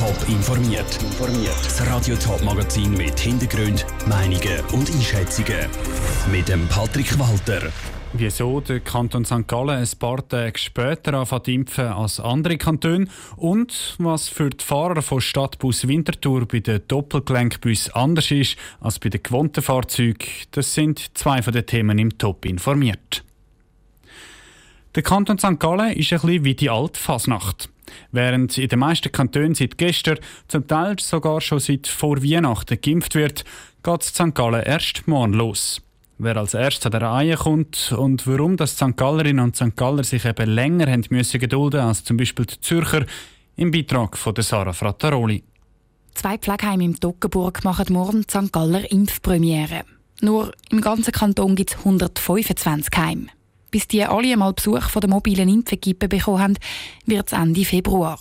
Top informiert. Das Radio Top Magazin mit Hintergrund, Meinungen und Einschätzungen mit dem Patrick Walter. Wieso der Kanton St. Gallen ein paar Tage später anfängt impfen als andere Kantone und was für die Fahrer von Stadtbus Winterthur bei den Doppelgelenkbus anders ist als bei den gewohnten Fahrzeugen, das sind zwei von den Themen im Top informiert. Der Kanton St. Gallen ist ein bisschen wie die alte Fasnacht. Während in den meisten Kantonen seit gestern, zum Teil sogar schon seit vor Weihnachten geimpft wird, geht St. Gallen erst morgen los. Wer als erstes an der Reihe kommt und warum das St. Gallerinnen und St. Galler sich eben länger haben müssen gedulden als zum Beispiel die Zürcher, im Beitrag von Sarah Frattaroli. Zwei Pflegeheime im Toggenburg machen morgen St. Galler Impfpremiere. Nur im ganzen Kanton gibt es 125 Heime. Bis die alle einmal Besuch von der mobilen Impfequipe bekommen haben, wird es Ende Februar.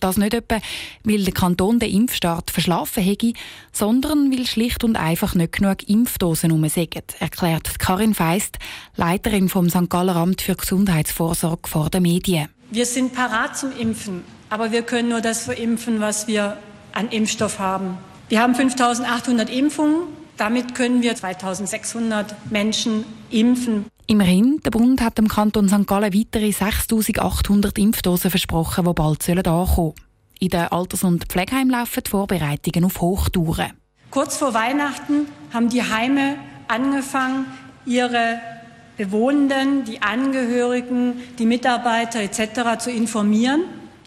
Das nicht etwa, weil der Kanton den Impfstart verschlafen hätte, sondern weil schlicht und einfach nicht genug Impfdosen rumsägen, erklärt Karin Feist, Leiterin vom St. Galler Amt für Gesundheitsvorsorge vor den Medien. Wir sind parat zum Impfen, aber wir können nur das verimpfen, was wir an Impfstoff haben. Wir haben 5800 Impfungen, damit können wir 2600 Menschen impfen. Immerhin, der Bund hat dem Kanton St. Gallen weitere 6800 Impfdosen versprochen, die bald ankommen sollen. In den Alters- und Pflegeheimen laufen die Vorbereitungen auf Hochtouren. Kurz vor Weihnachten haben die Heime angefangen, ihre Bewohnenden, die Angehörigen, die Mitarbeiter etc. zu informieren,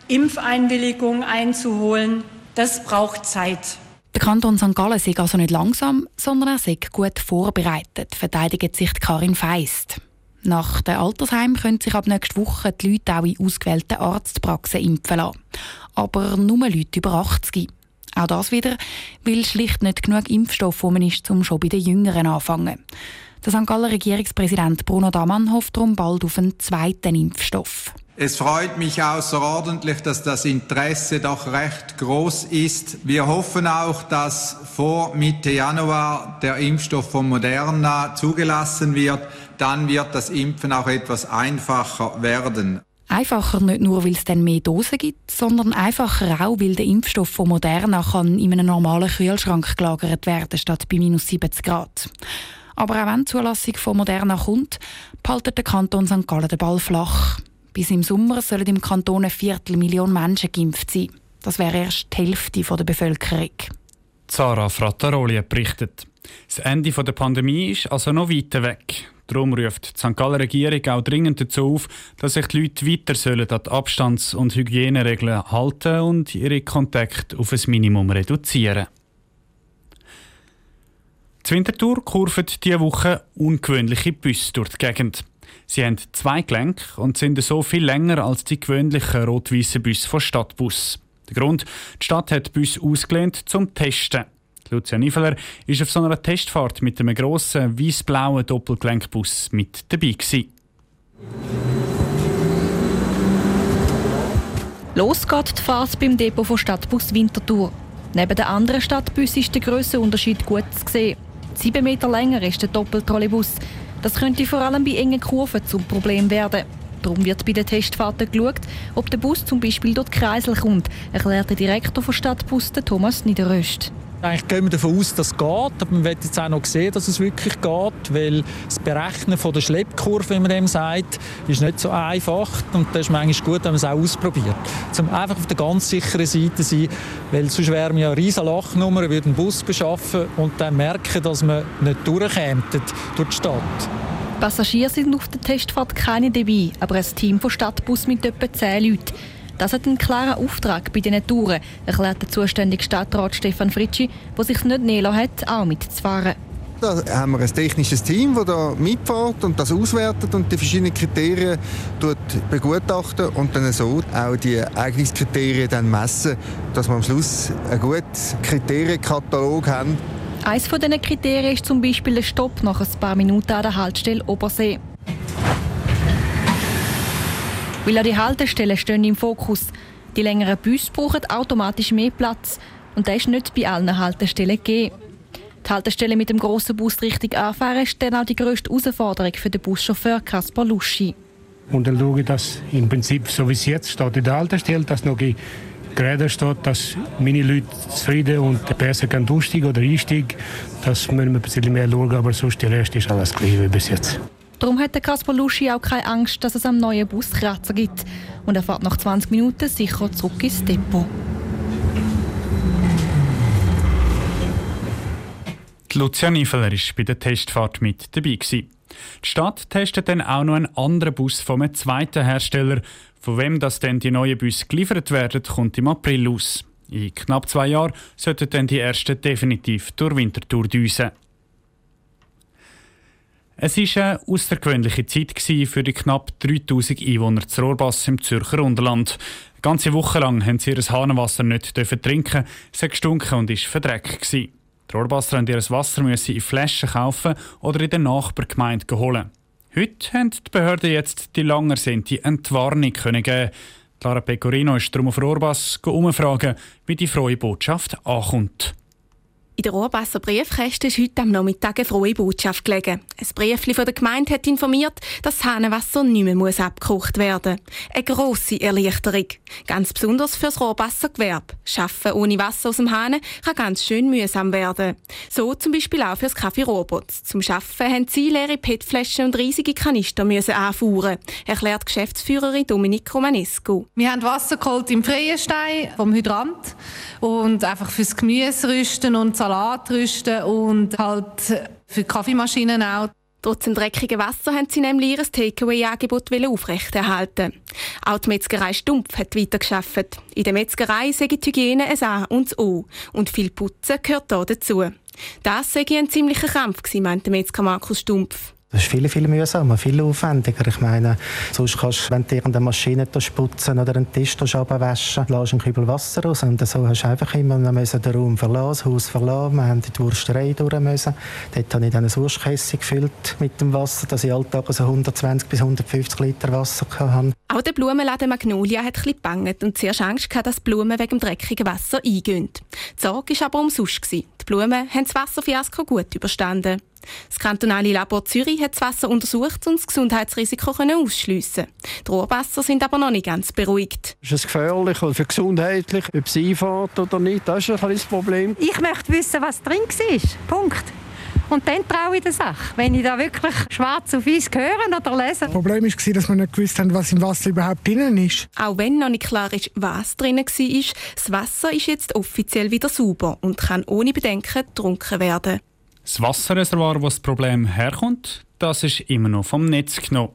Impfeinwilligungen einzuholen. Das braucht Zeit. Der Kanton St. Gallen sei also nicht langsam, sondern er sei gut vorbereitet, verteidigt sich Karin Feist. Nach dem Altersheim können sich ab nächster Woche die Leute auch in ausgewählten Arztpraxen impfen lassen. Aber nur Leute über 80. Auch das wieder, weil schlicht nicht genug Impfstoff rum ist, um schon bei den Jüngeren anfangen. Der St. Galler Regierungspräsident Bruno Damann hofft darum bald auf einen zweiten Impfstoff. Es freut mich außerordentlich, dass das Interesse doch recht groß ist. Wir hoffen auch, dass vor Mitte Januar der Impfstoff von Moderna zugelassen wird. Dann wird das Impfen auch etwas einfacher werden. Einfacher nicht nur, weil es dann mehr Dosen gibt, sondern einfacher auch, weil der Impfstoff von Moderna kann in einem normalen Kühlschrank gelagert werden statt bei minus 70 Grad. Aber auch wenn die Zulassung von Moderna kommt, behaltet der Kanton St. Gallen den Ball flach. Bis im Sommer sollen im Kanton eine Viertelmillion Menschen geimpft sein. Das wäre erst die Hälfte der Bevölkerung. Zara Frattaroli berichtet. Das Ende der Pandemie ist also noch weiter weg. Darum ruft die St. Galler Regierung auch dringend dazu auf, dass sich die Leute weiter sollen an die Abstands- und Hygieneregeln halten und ihre Kontakte auf ein Minimum reduzieren. Die Wintertour kurvet diese Woche ungewöhnliche Busse durch die Gegend. Sie haben zwei Gelenke und sind so viel länger als die gewöhnlichen rot-weißen Busse von Stadtbus. Der Grund, die Stadt hat die Busse ausgelehnt zum Testen. Lucia Niveler war auf so einer Testfahrt mit einem grossen weiß-blauen Doppelgelenkbus mit dabei. Gewesen. Los geht die Fahrt beim Depot von Stadtbus Winterthur. Neben den anderen Stadtbussen ist der grösste Unterschied gut zu sehen. Sieben Meter länger ist der Doppeltrolley-Bus. Das könnte vor allem bei engen Kurven zum Problem werden. Darum wird bei den Testfahrten geschaut, ob der Bus zum Beispiel durch Kreisel kommt, erklärt der Direktor von Stadtbus, Thomas Niederöst. Eigentlich gehen wir davon aus, dass es geht, aber man wird jetzt auch noch sehen, dass es wirklich geht, weil das Berechnen von der Schleppkurve, wie man dem sagt, ist nicht so einfach und das ist manchmal gut, wenn man es auch ausprobiert. Um einfach auf der ganz sicheren Seite zu sein, weil sonst wären wir ja riesige Lachnummer, würden einen Bus beschaffen und dann merken, dass wir nicht durchkämen durch die Stadt. Passagiere sind auf der Testfahrt keine dabei, aber ein Team von Stadtbus mit etwa 10 Leuten. Das hat einen klaren Auftrag bei diesen Touren, erklärt der zuständige Stadtrat Stefan Fritschi, der sich nicht nehmen hat, auch mitzufahren. Da haben wir ein technisches Team, das da mitfährt und das auswertet und die verschiedenen Kriterien begutachtet und dann so auch die Eignungskriterien dann messen, dass wir am Schluss einen guten Kriterienkatalog haben. Eines von diesen Kriterien ist zum Beispiel der Stopp nach ein paar Minuten an der Haltestelle Obersee. Weil an die Haltestellen stehen im Fokus. Die längeren Busse brauchen automatisch mehr Platz. Und das ist nicht bei allen Haltestellen gegeben. Die Haltestelle mit dem grossen Bus richtig anfahren ist dann auch die grösste Herausforderung für den Buschauffeur Kaspar Luschi. Und dann schaue ich, dass im Prinzip, so wie es jetzt steht in der Haltestelle, dass noch gerade steht, dass meine Leute zufrieden und besser können aussteigen oder einsteigen. Das müssen wir ein bisschen mehr schauen, aber sonst der Rest ist alles gleich wie bis jetzt. Darum hat der Kaspar Luschi auch keine Angst, dass es am neuen Bus Kratzer gibt. Und er fährt nach 20 Minuten sicher zurück ins Depot. Die Lucia Niveler war bei der Testfahrt mit dabei. Die Stadt testet dann auch noch einen anderen Bus von einem zweiten Hersteller. Von wem das denn die neuen Busse geliefert werden, kommt im April aus. In knapp zwei Jahren sollten dann die ersten definitiv durch Winterthur düsen. Es war eine außergewöhnliche Zeit für die knapp 3000 Einwohner zu Rohrbass im Zürcher Unterland. Eine ganze Woche lang haben sie ihr Hahnenwasser nicht trinken, es gestunken und war verdreckt. Die Rohrbasser mussten ihr Wasser in Flaschen kaufen oder in der Nachbargemeinde holen. Heute haben die Behörden jetzt die lang ersehnte Entwarnung geben. Clara Pecorino ist darum auf Rohrbass umfragen, wie die frohe Botschaft ankommt. In der Rohrbasser Briefkäste ist heute am Nachmittag eine frohe Botschaft gelegen. Ein Briefli von der Gemeinde hat informiert, dass das Hahnenwasser nicht mehr abgekocht werden muss. Eine grosse Erleichterung. Ganz besonders für das Rohrbassergewerbe. Schaffen ohne Wasser aus dem Hahn kann ganz schön mühsam werden. So zum Beispiel auch für das Kaffee Robots. Zum Schaffen haben sie leere PET-Flaschen und riesige Kanister müssen anfahren, erklärt Geschäftsführerin Dominik Romanescu. Wir haben Wasser geholt im Freienstein vom Hydrant und einfach fürs Gemüse rüsten und Salat rüsten und halt für Kaffeemaschinen auch. Trotz dem dreckigen Wasser haben sie nämlich ihr Takeaway-Angebot aufrechterhalten. Auch die Metzgerei Stumpf hat weitergeschafft. In der Metzgerei sei die Hygiene ein A und das O. Und viel Putzen gehört hier dazu. Das sei ein ziemlicher Kampf, meinte Metzger Markus Stumpf. Das ist viel, viel mühsamer, viel aufwendiger. Ich meine, sonst kannst du, wenn du irgendeine Maschine putzen oder einen Tisch abwaschen, lässt einen Kübel Wasser raus. Und so hast du einfach immer müssen den Raum verlassen, das Haus verlassen. Wir haben die Wursterei durch müssen. Dort habe ich dann ein Wurstkäse gefüllt mit dem Wasser, dass ich alltag so 120 bis 150 Liter Wasser hatte. Auch der Blumenladen Magnolia hat etwas gebangt und zuerst Angst gehabt, dass die Blumen wegen dem dreckigen Wasser eingehen. Die Sorge war aber umsonst. Die Blumen haben das Wasserfiasko gut überstanden. Das kantonale Labor Zürich hat das Wasser untersucht und das Gesundheitsrisiko ausschliessen. Die Rohrwasser sind aber noch nicht ganz beruhigt. Ist es gefährlich oder für gesundheitlich, ob es einfährt oder nicht? Das ist ein das Problem. Ich möchte wissen, was drin war. Punkt. Und dann traue ich der Sache. Wenn ich da wirklich schwarz auf weiß höre oder lese. Das Problem war, dass wir nicht gewusst haben, was im Wasser überhaupt drin ist. Auch wenn noch nicht klar ist, was drin war, das Wasser ist jetzt offiziell wieder sauber und kann ohne Bedenken getrunken werden. Das Wasserreservoir, wo das Problem herkommt, das ist immer noch vom Netz genommen.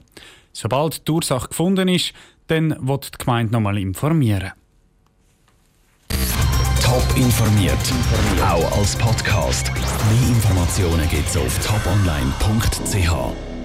Sobald die Ursache gefunden ist, dann wird die Gemeinde nochmal informieren. Top informiert, auch als Podcast. Mehr Informationen gibt es auf toponline.ch.